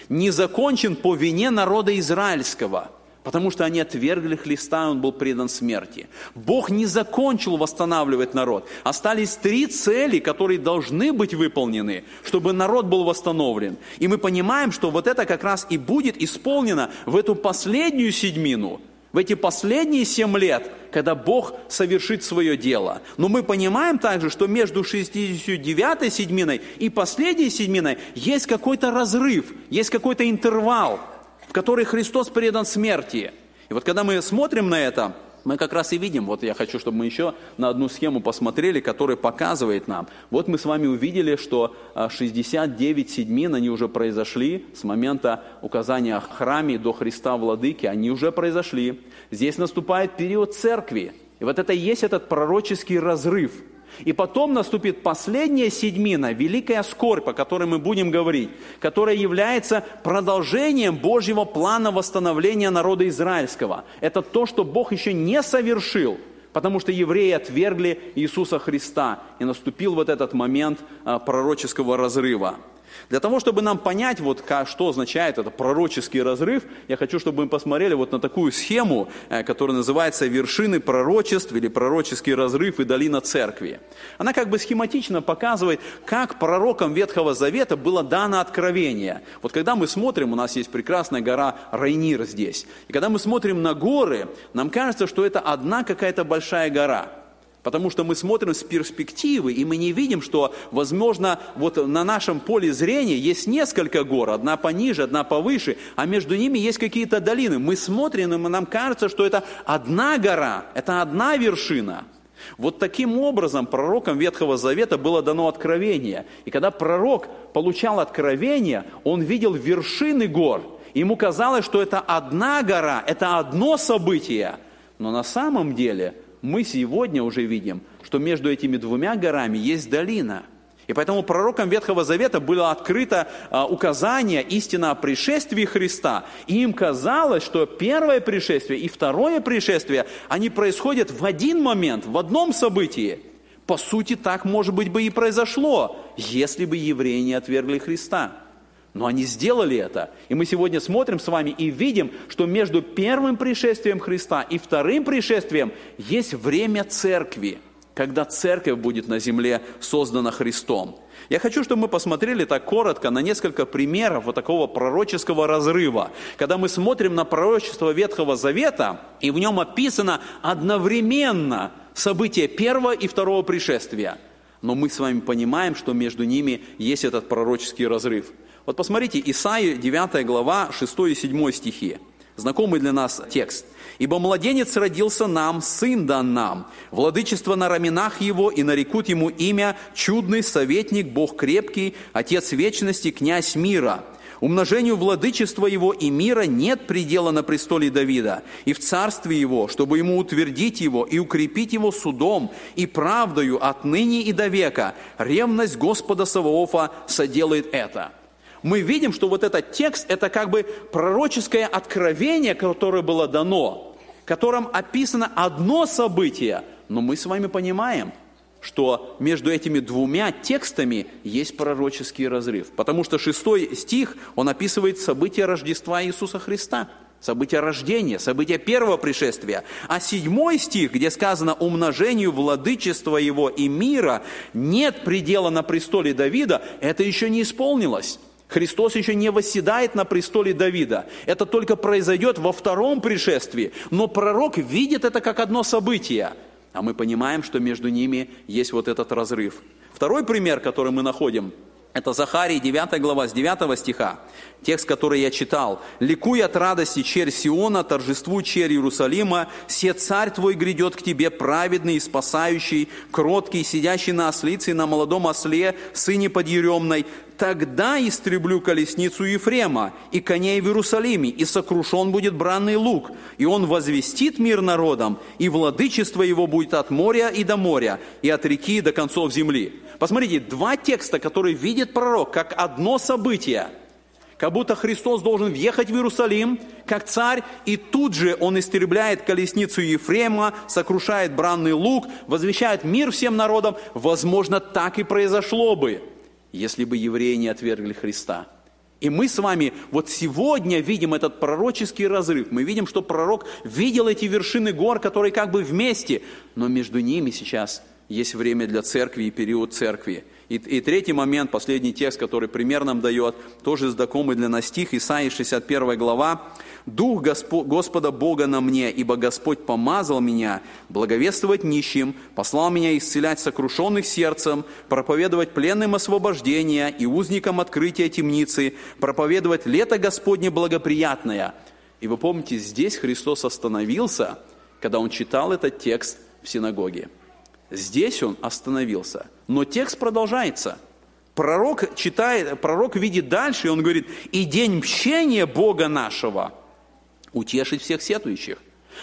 Не закончен по вине народа израильского – потому что они отвергли Христа, и он был предан смерти. Бог не закончил восстанавливать народ. Остались три цели, которые должны быть выполнены, чтобы народ был восстановлен. И мы понимаем, что вот это как раз и будет исполнено в эту последнюю седьмину, в эти последние семь лет, когда Бог совершит свое дело. Но мы понимаем также, что между 69-й седьминой и последней седьминой есть какой-то разрыв, есть какой-то интервал – которой Христос предан смерти. И вот когда мы смотрим на это, мы как раз и видим, вот я хочу, чтобы мы еще на одну схему посмотрели, которая показывает нам. Вот мы с вами увидели, что 69 а, седьмин, они уже произошли с момента указания о храме до Христа Владыки, они уже произошли. Здесь наступает период церкви. И вот это и есть этот пророческий разрыв – и потом наступит последняя седьмина, великая скорбь, о которой мы будем говорить, которая является продолжением Божьего плана восстановления народа израильского. Это то, что Бог еще не совершил, потому что евреи отвергли Иисуса Христа, и наступил вот этот момент а, пророческого разрыва. Для того, чтобы нам понять, вот, что означает это пророческий разрыв, я хочу, чтобы мы посмотрели вот на такую схему, э, которая называется «Вершины пророчеств» или «Пророческий разрыв и долина церкви». Она как бы схематично показывает, как пророкам Ветхого Завета было дано откровение. Вот когда мы смотрим, у нас есть прекрасная гора Райнир здесь, и когда мы смотрим на горы, нам кажется, что это одна какая-то большая гора – Потому что мы смотрим с перспективы, и мы не видим, что, возможно, вот на нашем поле зрения есть несколько гор, одна пониже, одна повыше, а между ними есть какие-то долины. Мы смотрим, и нам кажется, что это одна гора, это одна вершина. Вот таким образом пророкам Ветхого Завета было дано откровение. И когда пророк получал откровение, он видел вершины гор. Ему казалось, что это одна гора, это одно событие. Но на самом деле – мы сегодня уже видим, что между этими двумя горами есть долина. И поэтому пророкам Ветхого Завета было открыто а, указание, истина о пришествии Христа. И им казалось, что первое пришествие и второе пришествие, они происходят в один момент, в одном событии. По сути, так, может быть, бы и произошло, если бы евреи не отвергли Христа. Но они сделали это. И мы сегодня смотрим с вами и видим, что между первым пришествием Христа и вторым пришествием есть время церкви, когда церковь будет на земле создана Христом. Я хочу, чтобы мы посмотрели так коротко на несколько примеров вот такого пророческого разрыва. Когда мы смотрим на пророчество Ветхого Завета, и в нем описано одновременно события первого и второго пришествия. Но мы с вами понимаем, что между ними есть этот пророческий разрыв – вот посмотрите, Исаия 9 глава, 6 и 7 стихи. Знакомый для нас текст. «Ибо младенец родился нам, сын дан нам, владычество на раменах его, и нарекут ему имя чудный советник, Бог крепкий, Отец вечности, князь мира. Умножению владычества его и мира нет предела на престоле Давида, и в царстве его, чтобы ему утвердить его и укрепить его судом и правдою отныне и до века. Ревность Господа Саваофа соделает это» мы видим, что вот этот текст – это как бы пророческое откровение, которое было дано, в котором описано одно событие, но мы с вами понимаем, что между этими двумя текстами есть пророческий разрыв. Потому что шестой стих, он описывает события Рождества Иисуса Христа, события рождения, события первого пришествия. А седьмой стих, где сказано «умножению владычества его и мира нет предела на престоле Давида», это еще не исполнилось. Христос еще не восседает на престоле Давида. Это только произойдет во втором пришествии. Но пророк видит это как одно событие – а мы понимаем, что между ними есть вот этот разрыв. Второй пример, который мы находим, это Захарий, 9 глава, с 9 стиха, текст, который я читал. «Ликуй от радости, черь Сиона, торжествуй, черь Иерусалима, все царь твой грядет к тебе, праведный спасающий, кроткий, сидящий на ослице на молодом осле, сыне подъеремной. Тогда истреблю колесницу Ефрема и коней в Иерусалиме, и сокрушен будет бранный лук, и он возвестит мир народам, и владычество его будет от моря и до моря, и от реки до концов земли». Посмотрите, два текста, которые видит пророк как одно событие. Как будто Христос должен въехать в Иерусалим, как царь, и тут же он истребляет колесницу Ефрема, сокрушает бранный лук, возвещает мир всем народам. Возможно, так и произошло бы, если бы евреи не отвергли Христа. И мы с вами вот сегодня видим этот пророческий разрыв. Мы видим, что пророк видел эти вершины гор, которые как бы вместе, но между ними сейчас – есть время для церкви и период церкви. И, и третий момент, последний текст, который пример нам дает, тоже знакомый для нас стих, Исаии 61 глава. «Дух Госпо, Господа Бога на мне, ибо Господь помазал меня благовествовать нищим, послал меня исцелять сокрушенных сердцем, проповедовать пленным освобождения и узникам открытия темницы, проповедовать лето Господне благоприятное». И вы помните, здесь Христос остановился, когда Он читал этот текст в синагоге. Здесь он остановился. Но текст продолжается. Пророк читает, пророк видит дальше, и он говорит, и день мщения Бога нашего утешить всех сетующих.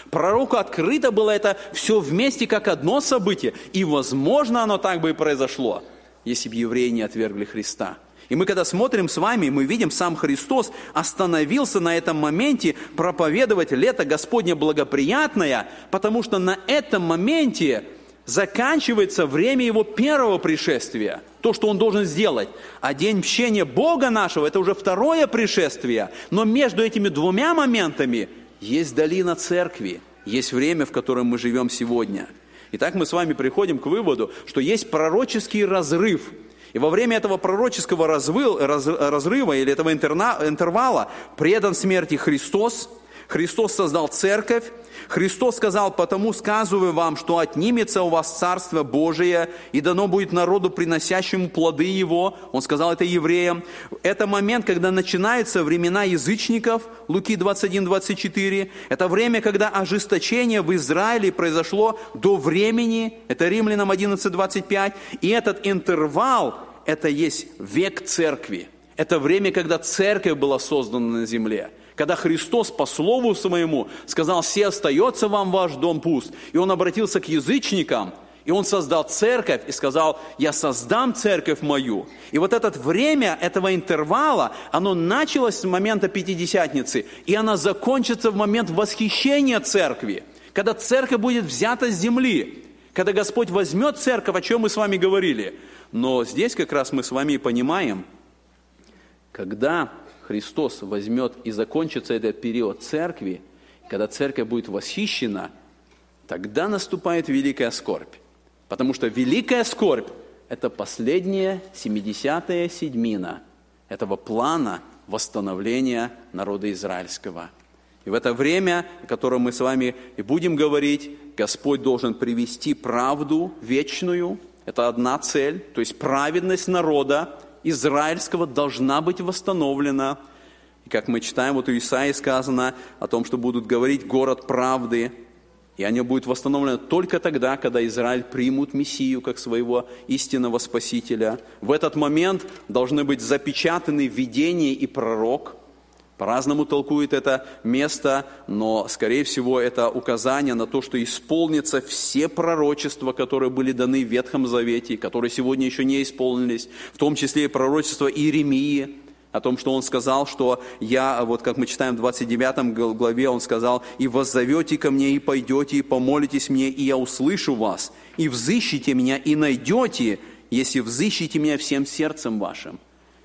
Пророку открыто было это все вместе как одно событие. И, возможно, оно так бы и произошло, если бы евреи не отвергли Христа. И мы, когда смотрим с вами, мы видим, сам Христос остановился на этом моменте проповедовать лето Господне благоприятное, потому что на этом моменте заканчивается время его первого пришествия, то, что он должен сделать. А день мщения Бога нашего – это уже второе пришествие. Но между этими двумя моментами есть долина церкви, есть время, в котором мы живем сегодня. Итак, мы с вами приходим к выводу, что есть пророческий разрыв. И во время этого пророческого разрыва или этого интервала предан смерти Христос, Христос создал церковь, Христос сказал, потому сказываю вам, что отнимется у вас Царство Божие, и дано будет народу, приносящему плоды Его. Он сказал это евреям. Это момент, когда начинаются времена язычников, Луки 21, 24. Это время, когда ожесточение в Израиле произошло до времени, это Римлянам 11, 25. И этот интервал, это есть век церкви. Это время, когда церковь была создана на земле когда Христос по слову своему сказал, «Все остается вам ваш дом пуст». И Он обратился к язычникам, и Он создал церковь и сказал, «Я создам церковь мою». И вот это время этого интервала, оно началось с момента Пятидесятницы, и оно закончится в момент восхищения церкви, когда церковь будет взята с земли, когда Господь возьмет церковь, о чем мы с вами говорили. Но здесь как раз мы с вами понимаем, когда Христос возьмет и закончится этот период церкви, когда церковь будет восхищена, тогда наступает великая скорбь. Потому что великая скорбь – это последняя 70-я седьмина этого плана восстановления народа израильского. И в это время, о котором мы с вами и будем говорить, Господь должен привести правду вечную. Это одна цель, то есть праведность народа, израильского должна быть восстановлена. И как мы читаем, вот у Исаии сказано о том, что будут говорить город правды, и они будут восстановлены только тогда, когда Израиль примут Мессию как своего истинного Спасителя. В этот момент должны быть запечатаны видение и пророк – по-разному толкует это место, но, скорее всего, это указание на то, что исполнятся все пророчества, которые были даны в Ветхом Завете, которые сегодня еще не исполнились, в том числе и пророчество Иеремии. о том, что Он сказал, что я, вот как мы читаем в 29 главе, Он сказал, «И воззовете ко мне, и пойдете, и помолитесь мне, и я услышу вас, и взыщите меня, и найдете, если взыщите меня всем сердцем вашим».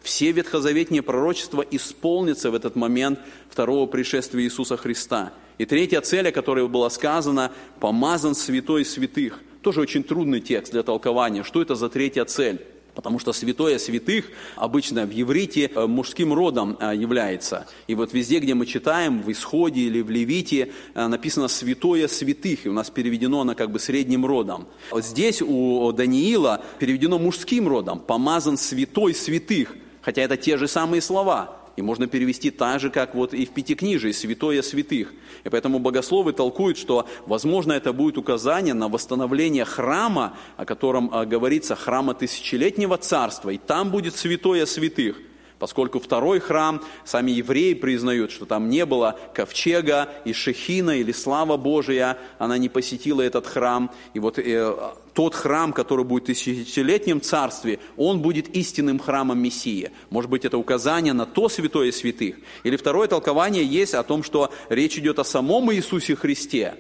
Все ветхозаветные пророчества исполнятся в этот момент второго пришествия Иисуса Христа. И третья цель, о которой было сказано, «помазан святой святых». Тоже очень трудный текст для толкования. Что это за третья цель? Потому что святое святых обычно в еврите э, мужским родом э, является. И вот везде, где мы читаем, в Исходе или в Левите, э, написано святое святых, и у нас переведено оно как бы средним родом. Вот здесь у Даниила переведено мужским родом, помазан святой святых, хотя это те же самые слова. И можно перевести так же, как вот и в Пятикнижии, святое святых. И поэтому богословы толкуют, что, возможно, это будет указание на восстановление храма, о котором а, говорится, храма тысячелетнего царства, и там будет святое святых поскольку второй храм, сами евреи признают, что там не было ковчега и шехина или слава Божия, она не посетила этот храм. И вот э, тот храм, который будет в тысячелетнем царстве, он будет истинным храмом Мессии. Может быть, это указание на то святое святых. Или второе толкование есть о том, что речь идет о самом Иисусе Христе.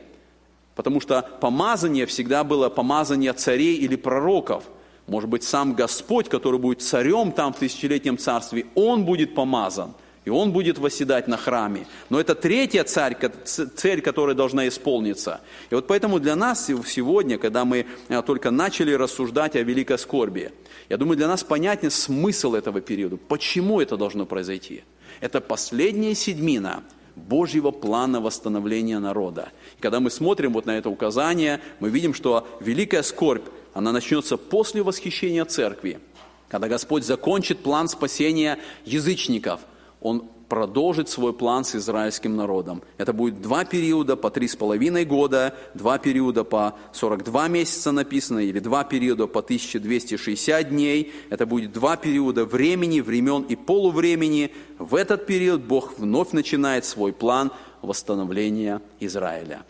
Потому что помазание всегда было помазание царей или пророков – может быть, сам Господь, который будет царем там в тысячелетнем царстве, Он будет помазан, и Он будет восседать на храме. Но это третья царь, цель, которая должна исполниться. И вот поэтому для нас сегодня, когда мы э, только начали рассуждать о великой скорби, я думаю, для нас понятен смысл этого периода. Почему это должно произойти? Это последняя седьмина Божьего плана восстановления народа. И когда мы смотрим вот на это указание, мы видим, что великая скорбь она начнется после восхищения церкви, когда Господь закончит план спасения язычников. Он продолжит свой план с израильским народом. Это будет два периода по три с половиной года, два периода по 42 месяца написано, или два периода по 1260 дней. Это будет два периода времени, времен и полувремени. В этот период Бог вновь начинает свой план восстановления Израиля.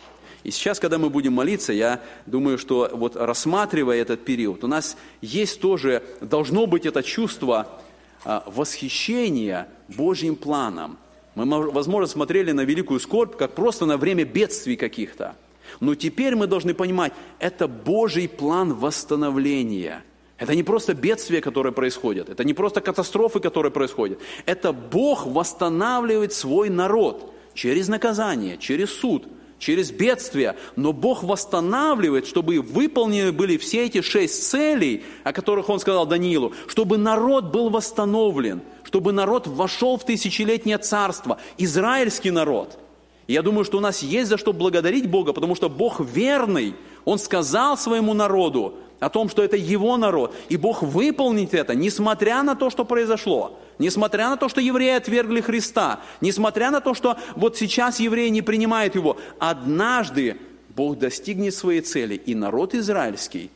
И сейчас, когда мы будем молиться, я думаю, что вот рассматривая этот период, у нас есть тоже, должно быть это чувство а, восхищения Божьим планом. Мы, возможно, смотрели на великую скорбь, как просто на время бедствий каких-то. Но теперь мы должны понимать, это Божий план восстановления. Это не просто бедствия, которые происходят, это не просто катастрофы, которые происходят. Это Бог восстанавливает свой народ через наказание, через суд, через бедствия, но Бог восстанавливает, чтобы выполнены были все эти шесть целей, о которых Он сказал Даниилу, чтобы народ был восстановлен, чтобы народ вошел в тысячелетнее царство, израильский народ. Я думаю, что у нас есть за что благодарить Бога, потому что Бог верный, Он сказал своему народу о том, что это Его народ, и Бог выполнит это, несмотря на то, что произошло. Несмотря на то, что евреи отвергли Христа, несмотря на то, что вот сейчас евреи не принимают Его, однажды Бог достигнет своей цели, и народ израильский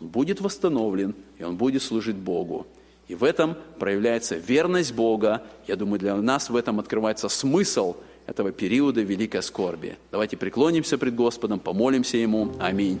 будет восстановлен, и он будет служить Богу. И в этом проявляется верность Бога. Я думаю, для нас в этом открывается смысл этого периода великой скорби. Давайте преклонимся пред Господом, помолимся Ему. Аминь.